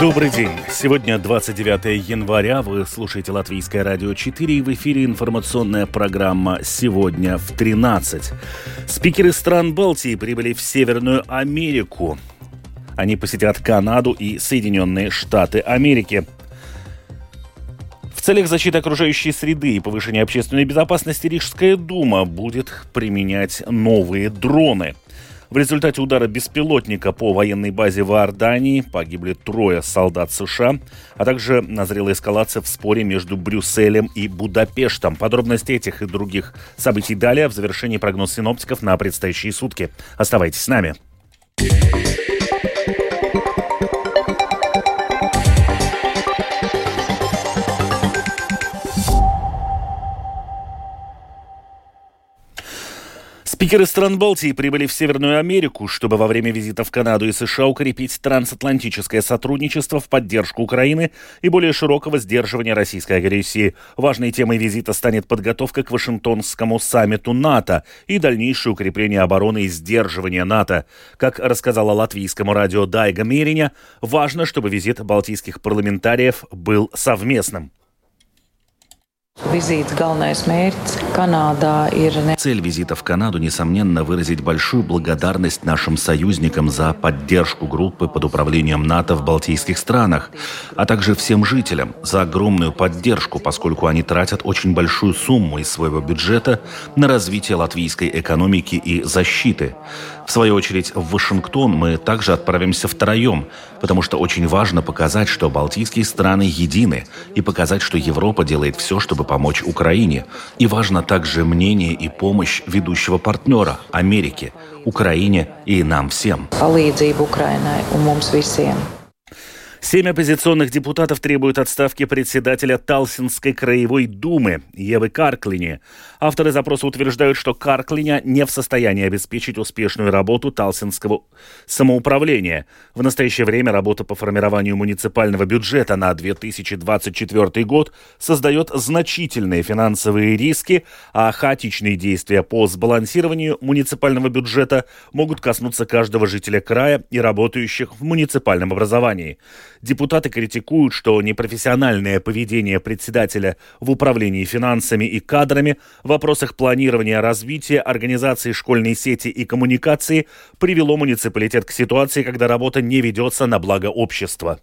Добрый день. Сегодня 29 января. Вы слушаете Латвийское радио 4 и в эфире информационная программа «Сегодня в 13». Спикеры стран Балтии прибыли в Северную Америку. Они посетят Канаду и Соединенные Штаты Америки. В целях защиты окружающей среды и повышения общественной безопасности Рижская дума будет применять новые дроны – в результате удара беспилотника по военной базе в Иордании погибли трое солдат США, а также назрела эскалация в споре между Брюсселем и Будапештом. Подробности этих и других событий далее в завершении прогноз синоптиков на предстоящие сутки. Оставайтесь с нами. Спикеры стран Балтии прибыли в Северную Америку, чтобы во время визита в Канаду и США укрепить трансатлантическое сотрудничество в поддержку Украины и более широкого сдерживания российской агрессии. Важной темой визита станет подготовка к Вашингтонскому саммиту НАТО и дальнейшее укрепление обороны и сдерживания НАТО. Как рассказала латвийскому радио Дайга Мериня, важно, чтобы визит балтийских парламентариев был совместным. Визит galvenais mērķis Канада. Цель визита в Канаду, несомненно, выразить большую благодарность нашим союзникам за поддержку группы под управлением НАТО в Балтийских странах, а также всем жителям за огромную поддержку, поскольку они тратят очень большую сумму из своего бюджета на развитие латвийской экономики и защиты. В свою очередь, в Вашингтон мы также отправимся втроем, потому что очень важно показать, что балтийские страны едины, и показать, что Европа делает все, чтобы помочь Украине. И важно также мнение и помощь ведущего партнера – Америки, Украине и нам всем. Palīdzību Ukrainai un mums visiem. Семь оппозиционных депутатов требуют отставки председателя Талсинской краевой думы Евы Карклини. Авторы запроса утверждают, что Карклиня не в состоянии обеспечить успешную работу Талсинского самоуправления. В настоящее время работа по формированию муниципального бюджета на 2024 год создает значительные финансовые риски, а хаотичные действия по сбалансированию муниципального бюджета могут коснуться каждого жителя края и работающих в муниципальном образовании. Депутаты критикуют, что непрофессиональное поведение председателя в управлении финансами и кадрами в вопросах планирования развития, организации школьной сети и коммуникации привело муниципалитет к ситуации, когда работа не ведется на благо общества.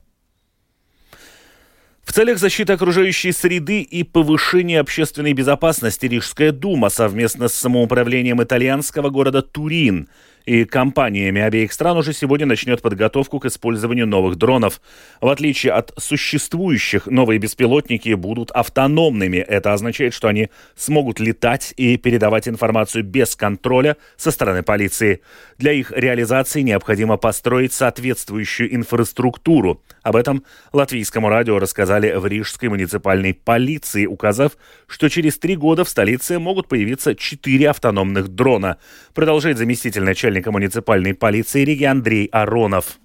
В целях защиты окружающей среды и повышения общественной безопасности Рижская дума совместно с самоуправлением итальянского города Турин – и компаниями обеих стран уже сегодня начнет подготовку к использованию новых дронов. В отличие от существующих, новые беспилотники будут автономными. Это означает, что они смогут летать и передавать информацию без контроля со стороны полиции. Для их реализации необходимо построить соответствующую инфраструктуру. Об этом латвийскому радио рассказали в Рижской муниципальной полиции, указав, что через три года в столице могут появиться четыре автономных дрона. Продолжает заместитель начальника муниципальной полиции Риги Андрей Аронов.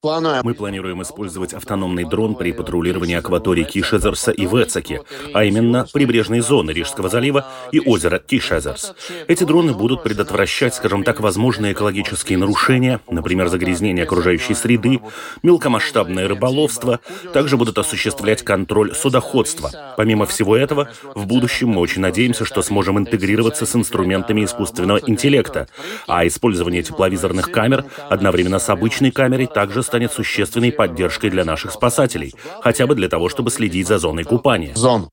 Мы планируем использовать автономный дрон при патрулировании акватории Кишезерса и Вецаки, а именно прибрежной зоны Рижского залива и озера Кишезерс. Эти дроны будут предотвращать, скажем так, возможные экологические нарушения, например, загрязнение окружающей среды, мелкомасштабное рыболовство, также будут осуществлять контроль судоходства. Помимо всего этого, в будущем мы очень надеемся, что сможем интегрироваться с инструментами искусственного интеллекта, а использование тепловизорных камер одновременно с обычной камерой также станет существенной поддержкой для наших спасателей, хотя бы для того, чтобы следить за зоной купания. Зон.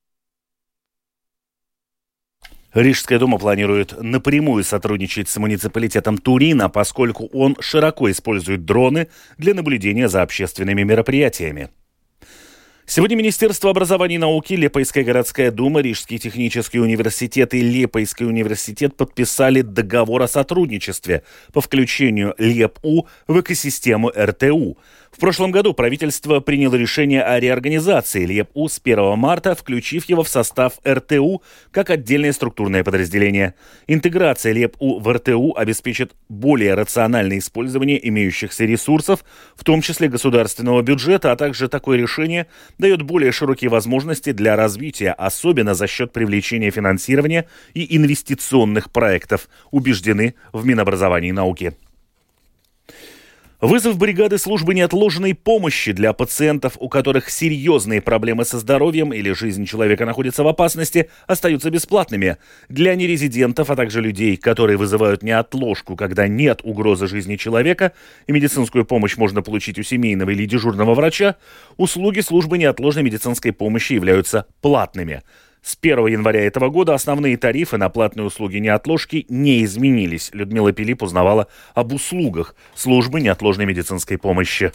Рижская дума планирует напрямую сотрудничать с муниципалитетом Турина, поскольку он широко использует дроны для наблюдения за общественными мероприятиями. Сегодня Министерство образования и науки, Лепойская городская дума, Рижский технический университет и Лепойский университет подписали договор о сотрудничестве по включению ЛЕПУ в экосистему РТУ. В прошлом году правительство приняло решение о реорганизации ЛЕПУ с 1 марта, включив его в состав РТУ как отдельное структурное подразделение. Интеграция ЛЕПУ в РТУ обеспечит более рациональное использование имеющихся ресурсов, в том числе государственного бюджета, а также такое решение дает более широкие возможности для развития, особенно за счет привлечения финансирования и инвестиционных проектов, убеждены в Минобразовании и науки. Вызов бригады службы неотложной помощи для пациентов, у которых серьезные проблемы со здоровьем или жизнь человека находится в опасности, остаются бесплатными. Для нерезидентов, а также людей, которые вызывают неотложку, когда нет угрозы жизни человека, и медицинскую помощь можно получить у семейного или дежурного врача, услуги службы неотложной медицинской помощи являются платными. С 1 января этого года основные тарифы на платные услуги неотложки не изменились. Людмила Пилип узнавала об услугах службы неотложной медицинской помощи.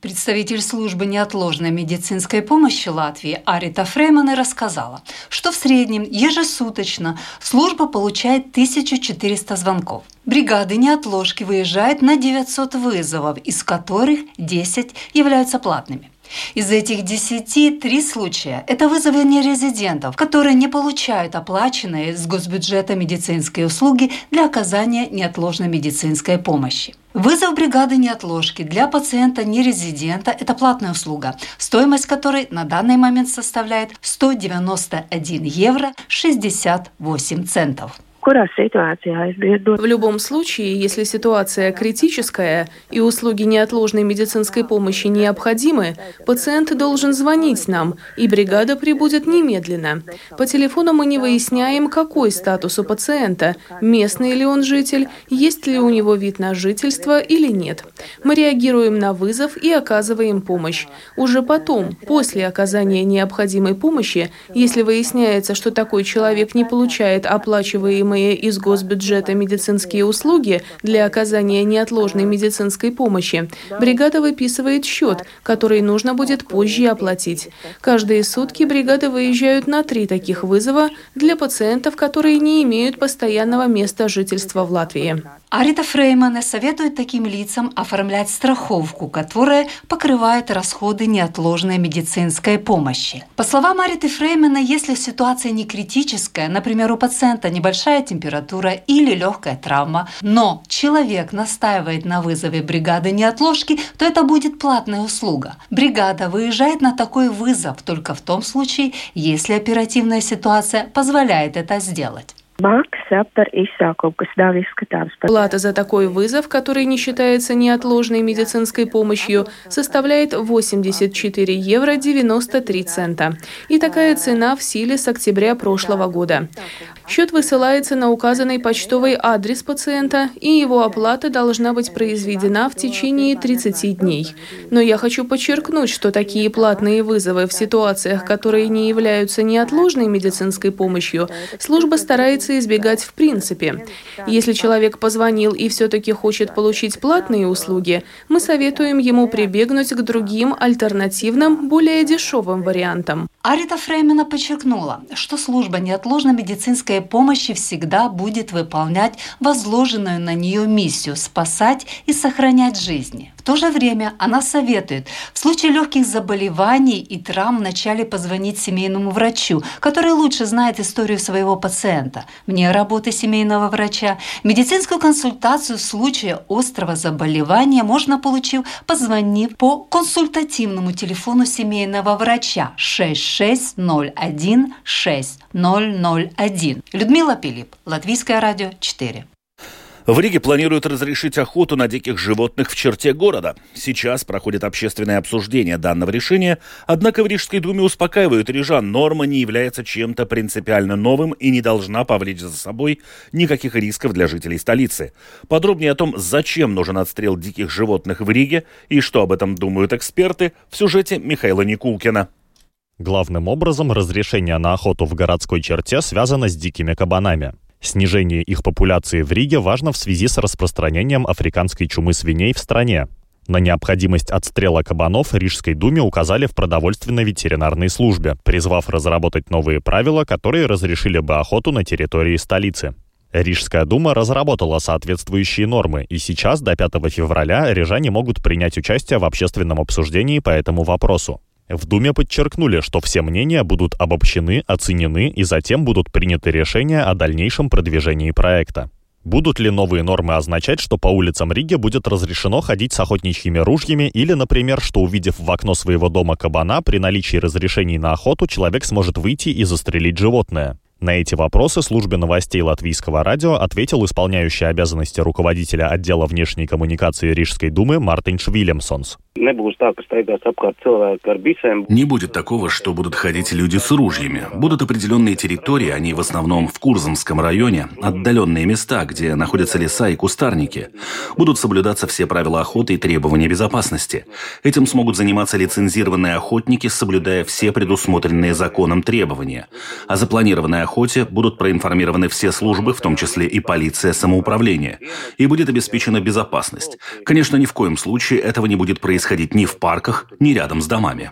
Представитель службы неотложной медицинской помощи Латвии Арита Фреймана рассказала, что в среднем ежесуточно служба получает 1400 звонков. Бригады неотложки выезжают на 900 вызовов, из которых 10 являются платными. Из этих десяти три случая – это вызовы нерезидентов, которые не получают оплаченные с госбюджета медицинские услуги для оказания неотложной медицинской помощи. Вызов бригады неотложки для пациента нерезидента – это платная услуга, стоимость которой на данный момент составляет 191 евро 68 центов. В любом случае, если ситуация критическая и услуги неотложной медицинской помощи необходимы, пациент должен звонить нам, и бригада прибудет немедленно. По телефону мы не выясняем, какой статус у пациента, местный ли он житель, есть ли у него вид на жительство или нет. Мы реагируем на вызов и оказываем помощь. Уже потом, после оказания необходимой помощи, если выясняется, что такой человек не получает оплачиваемые оплачиваемые из госбюджета медицинские услуги для оказания неотложной медицинской помощи, бригада выписывает счет, который нужно будет позже оплатить. Каждые сутки бригады выезжают на три таких вызова для пациентов, которые не имеют постоянного места жительства в Латвии. Арита Фреймана советует таким лицам оформлять страховку, которая покрывает расходы неотложной медицинской помощи. По словам Ариты Фреймана, если ситуация не критическая, например, у пациента небольшая температура или легкая травма, но человек настаивает на вызове бригады неотложки, то это будет платная услуга. Бригада выезжает на такой вызов только в том случае, если оперативная ситуация позволяет это сделать. Плата за такой вызов, который не считается неотложной медицинской помощью, составляет 84 евро 93 цента. И такая цена в силе с октября прошлого года. Счет высылается на указанный почтовый адрес пациента, и его оплата должна быть произведена в течение 30 дней. Но я хочу подчеркнуть, что такие платные вызовы в ситуациях, которые не являются неотложной медицинской помощью, служба старается избегать в принципе. Если человек позвонил и все-таки хочет получить платные услуги, мы советуем ему прибегнуть к другим альтернативным, более дешевым вариантам. Арита Фреймена подчеркнула, что служба неотложной медицинской помощи всегда будет выполнять возложенную на нее миссию – спасать и сохранять жизни. В то же время она советует в случае легких заболеваний и травм вначале позвонить семейному врачу, который лучше знает историю своего пациента, мне работы семейного врача. Медицинскую консультацию в случае острого заболевания можно получить, позвонив по консультативному телефону семейного врача 6601 6001. Людмила Пилип, Латвийское радио 4. В Риге планируют разрешить охоту на диких животных в черте города. Сейчас проходит общественное обсуждение данного решения, однако в Рижской думе успокаивают рижан, норма не является чем-то принципиально новым и не должна повлечь за собой никаких рисков для жителей столицы. Подробнее о том, зачем нужен отстрел диких животных в Риге и что об этом думают эксперты, в сюжете Михаила Никулкина. Главным образом разрешение на охоту в городской черте связано с дикими кабанами. Снижение их популяции в Риге важно в связи с распространением африканской чумы свиней в стране. На необходимость отстрела кабанов Рижской думе указали в продовольственной ветеринарной службе, призвав разработать новые правила, которые разрешили бы охоту на территории столицы. Рижская дума разработала соответствующие нормы, и сейчас, до 5 февраля, рижане могут принять участие в общественном обсуждении по этому вопросу. В Думе подчеркнули, что все мнения будут обобщены, оценены и затем будут приняты решения о дальнейшем продвижении проекта. Будут ли новые нормы означать, что по улицам Риги будет разрешено ходить с охотничьими ружьями или, например, что увидев в окно своего дома кабана, при наличии разрешений на охоту человек сможет выйти и застрелить животное? На эти вопросы службе новостей латвийского радио ответил исполняющий обязанности руководителя отдела внешней коммуникации Рижской думы Мартинш Вильямсонс. Не будет такого, что будут ходить люди с ружьями. Будут определенные территории, они в основном в Курзамском районе, отдаленные места, где находятся леса и кустарники. Будут соблюдаться все правила охоты и требования безопасности. Этим смогут заниматься лицензированные охотники, соблюдая все предусмотренные законом требования. А запланированная охоте будут проинформированы все службы, в том числе и полиция самоуправления, и будет обеспечена безопасность. Конечно, ни в коем случае этого не будет происходить ни в парках, ни рядом с домами.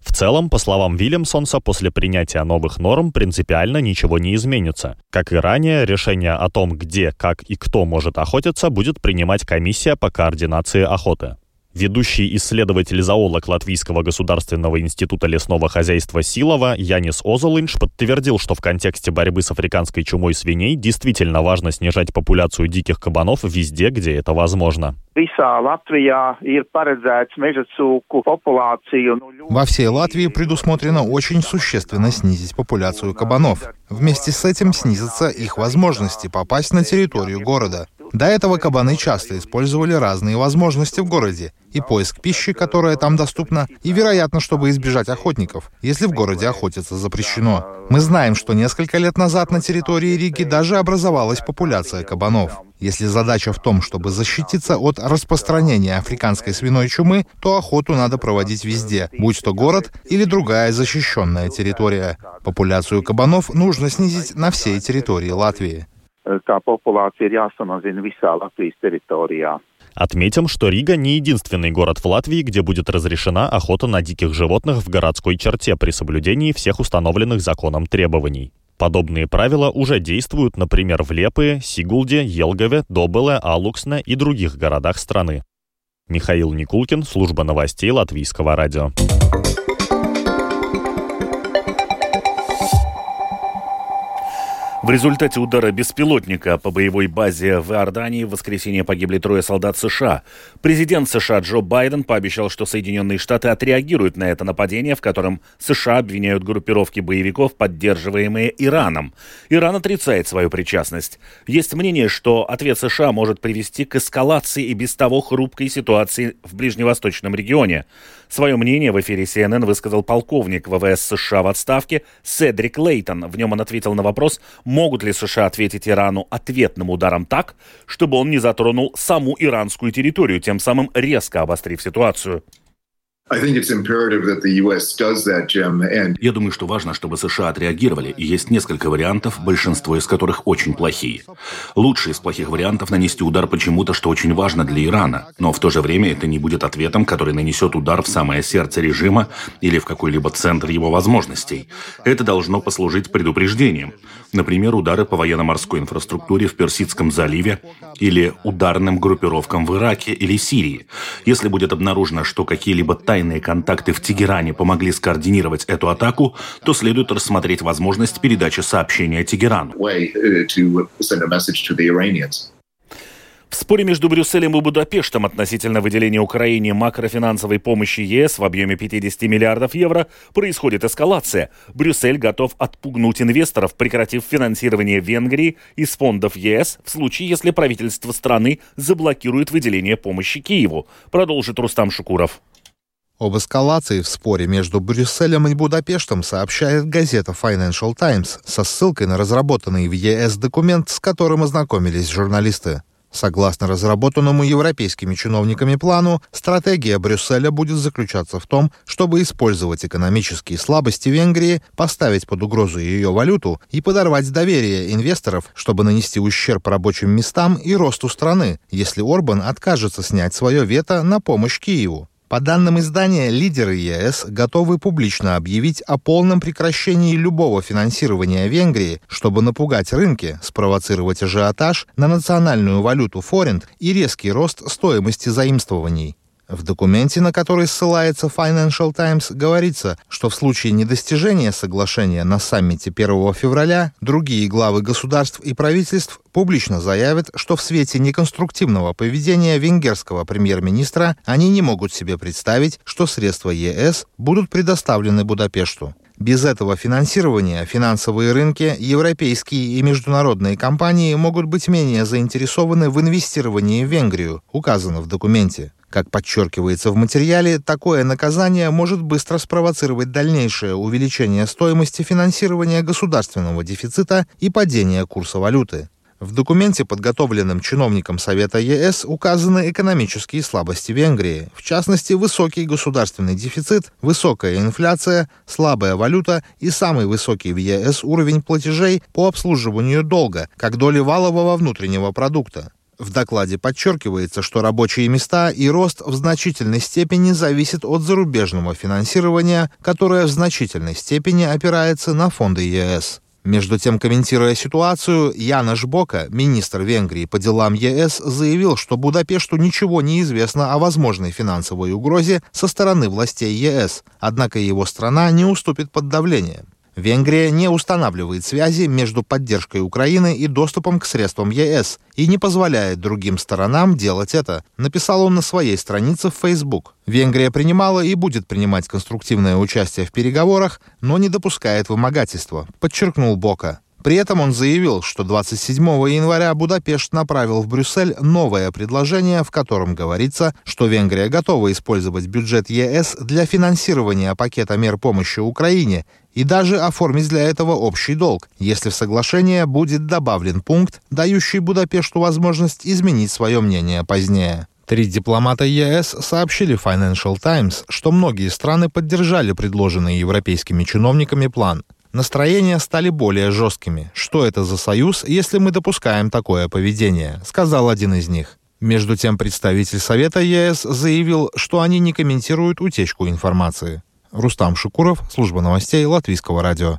В целом, по словам Вильямсонса, после принятия новых норм принципиально ничего не изменится. Как и ранее, решение о том, где, как и кто может охотиться, будет принимать комиссия по координации охоты. Ведущий исследователь-зоолог Латвийского государственного института лесного хозяйства Силова Янис Озолинш подтвердил, что в контексте борьбы с африканской чумой свиней действительно важно снижать популяцию диких кабанов везде, где это возможно. Во всей Латвии предусмотрено очень существенно снизить популяцию кабанов. Вместе с этим снизятся их возможности попасть на территорию города. До этого кабаны часто использовали разные возможности в городе. И поиск пищи, которая там доступна, и, вероятно, чтобы избежать охотников, если в городе охотиться запрещено. Мы знаем, что несколько лет назад на территории Риги даже образовалась популяция кабанов. Если задача в том, чтобы защититься от распространения африканской свиной чумы, то охоту надо проводить везде, будь то город или другая защищенная территория. Популяцию кабанов нужно снизить на всей территории Латвии tā populācija ir jāsamazina visā Latvijas teritorijā. Отметим, что Рига не единственный город в Латвии, где будет разрешена охота на диких животных в городской черте при соблюдении всех установленных законом требований. Подобные правила уже действуют, например, в Лепые, Сигулде, Елгове, Добеле, Алуксне и других городах страны. Михаил Никулкин, служба новостей Латвийского радио. В результате удара беспилотника по боевой базе в Иордании в воскресенье погибли трое солдат США. Президент США Джо Байден пообещал, что Соединенные Штаты отреагируют на это нападение, в котором США обвиняют группировки боевиков, поддерживаемые Ираном. Иран отрицает свою причастность. Есть мнение, что ответ США может привести к эскалации и без того хрупкой ситуации в ближневосточном регионе. Свое мнение в эфире CNN высказал полковник ВВС США в отставке Седрик Лейтон. В нем он ответил на вопрос, могут ли США ответить Ирану ответным ударом так, чтобы он не затронул саму иранскую территорию, тем самым резко обострив ситуацию. Я думаю, что важно, чтобы США отреагировали, и есть несколько вариантов, большинство из которых очень плохие. Лучший из плохих вариантов нанести удар почему-то, что очень важно для Ирана, но в то же время это не будет ответом, который нанесет удар в самое сердце режима или в какой-либо центр его возможностей. Это должно послужить предупреждением. Например, удары по военно-морской инфраструктуре в Персидском заливе или ударным группировкам в Ираке или Сирии. Если будет обнаружено, что какие-либо тайные контакты в Тегеране помогли скоординировать эту атаку, то следует рассмотреть возможность передачи сообщения Тегерану. В споре между Брюсселем и Будапештом относительно выделения Украине макрофинансовой помощи ЕС в объеме 50 миллиардов евро происходит эскалация. Брюссель готов отпугнуть инвесторов, прекратив финансирование Венгрии из фондов ЕС в случае, если правительство страны заблокирует выделение помощи Киеву, продолжит Рустам Шукуров. Об эскалации в споре между Брюсселем и Будапештом сообщает газета Financial Times со ссылкой на разработанный в ЕС документ, с которым ознакомились журналисты. Согласно разработанному европейскими чиновниками плану, стратегия Брюсселя будет заключаться в том, чтобы использовать экономические слабости Венгрии, поставить под угрозу ее валюту и подорвать доверие инвесторов, чтобы нанести ущерб рабочим местам и росту страны, если Орбан откажется снять свое вето на помощь Киеву. По данным издания, лидеры ЕС готовы публично объявить о полном прекращении любого финансирования Венгрии, чтобы напугать рынки, спровоцировать ажиотаж на национальную валюту форинт и резкий рост стоимости заимствований. В документе, на который ссылается Financial Times, говорится, что в случае недостижения соглашения на саммите 1 февраля другие главы государств и правительств публично заявят, что в свете неконструктивного поведения венгерского премьер-министра они не могут себе представить, что средства ЕС будут предоставлены Будапешту. Без этого финансирования финансовые рынки, европейские и международные компании могут быть менее заинтересованы в инвестировании в Венгрию, указано в документе. Как подчеркивается в материале, такое наказание может быстро спровоцировать дальнейшее увеличение стоимости финансирования государственного дефицита и падение курса валюты. В документе, подготовленном чиновником Совета ЕС, указаны экономические слабости Венгрии, в частности, высокий государственный дефицит, высокая инфляция, слабая валюта и самый высокий в ЕС уровень платежей по обслуживанию долга, как доли валового внутреннего продукта. В докладе подчеркивается, что рабочие места и рост в значительной степени зависят от зарубежного финансирования, которое в значительной степени опирается на фонды ЕС. Между тем, комментируя ситуацию, Яна Бока, министр Венгрии по делам ЕС, заявил, что Будапешту ничего не известно о возможной финансовой угрозе со стороны властей ЕС, однако его страна не уступит под давлением. Венгрия не устанавливает связи между поддержкой Украины и доступом к средствам ЕС и не позволяет другим сторонам делать это, написал он на своей странице в Facebook. Венгрия принимала и будет принимать конструктивное участие в переговорах, но не допускает вымогательства, подчеркнул Бока. При этом он заявил, что 27 января Будапешт направил в Брюссель новое предложение, в котором говорится, что Венгрия готова использовать бюджет ЕС для финансирования пакета мер помощи Украине и даже оформить для этого общий долг, если в соглашение будет добавлен пункт, дающий Будапешту возможность изменить свое мнение позднее. Три дипломата ЕС сообщили Financial Times, что многие страны поддержали предложенный европейскими чиновниками план. Настроения стали более жесткими. Что это за союз, если мы допускаем такое поведение, сказал один из них. Между тем, представитель Совета ЕС заявил, что они не комментируют утечку информации. Рустам Шукуров, служба новостей Латвийского радио.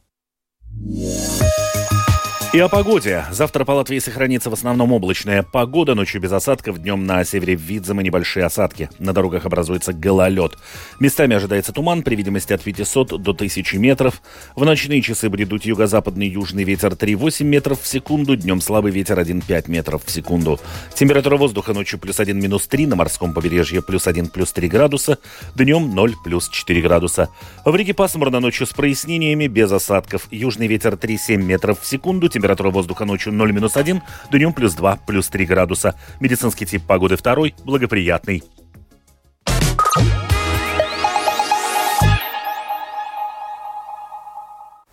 И о погоде. Завтра по Латвии сохранится в основном облачная погода, ночью без осадков, днем на севере видимы небольшие осадки. На дорогах образуется гололед. Местами ожидается туман при видимости от 500 до 1000 метров. В ночные часы будет дуть юго-западный южный ветер 3,8 метров в секунду, днем слабый ветер 1,5 метров в секунду. Температура воздуха ночью плюс 1 минус 3, на морском побережье плюс 1 плюс 3 градуса, днем 0 плюс 4 градуса. В Риге пасмурно ночью с прояснениями, без осадков. Южный ветер 3,7 метров в секунду, Температура воздуха ночью 0-1, днем плюс 2, плюс 3 градуса. Медицинский тип погоды второй, благоприятный.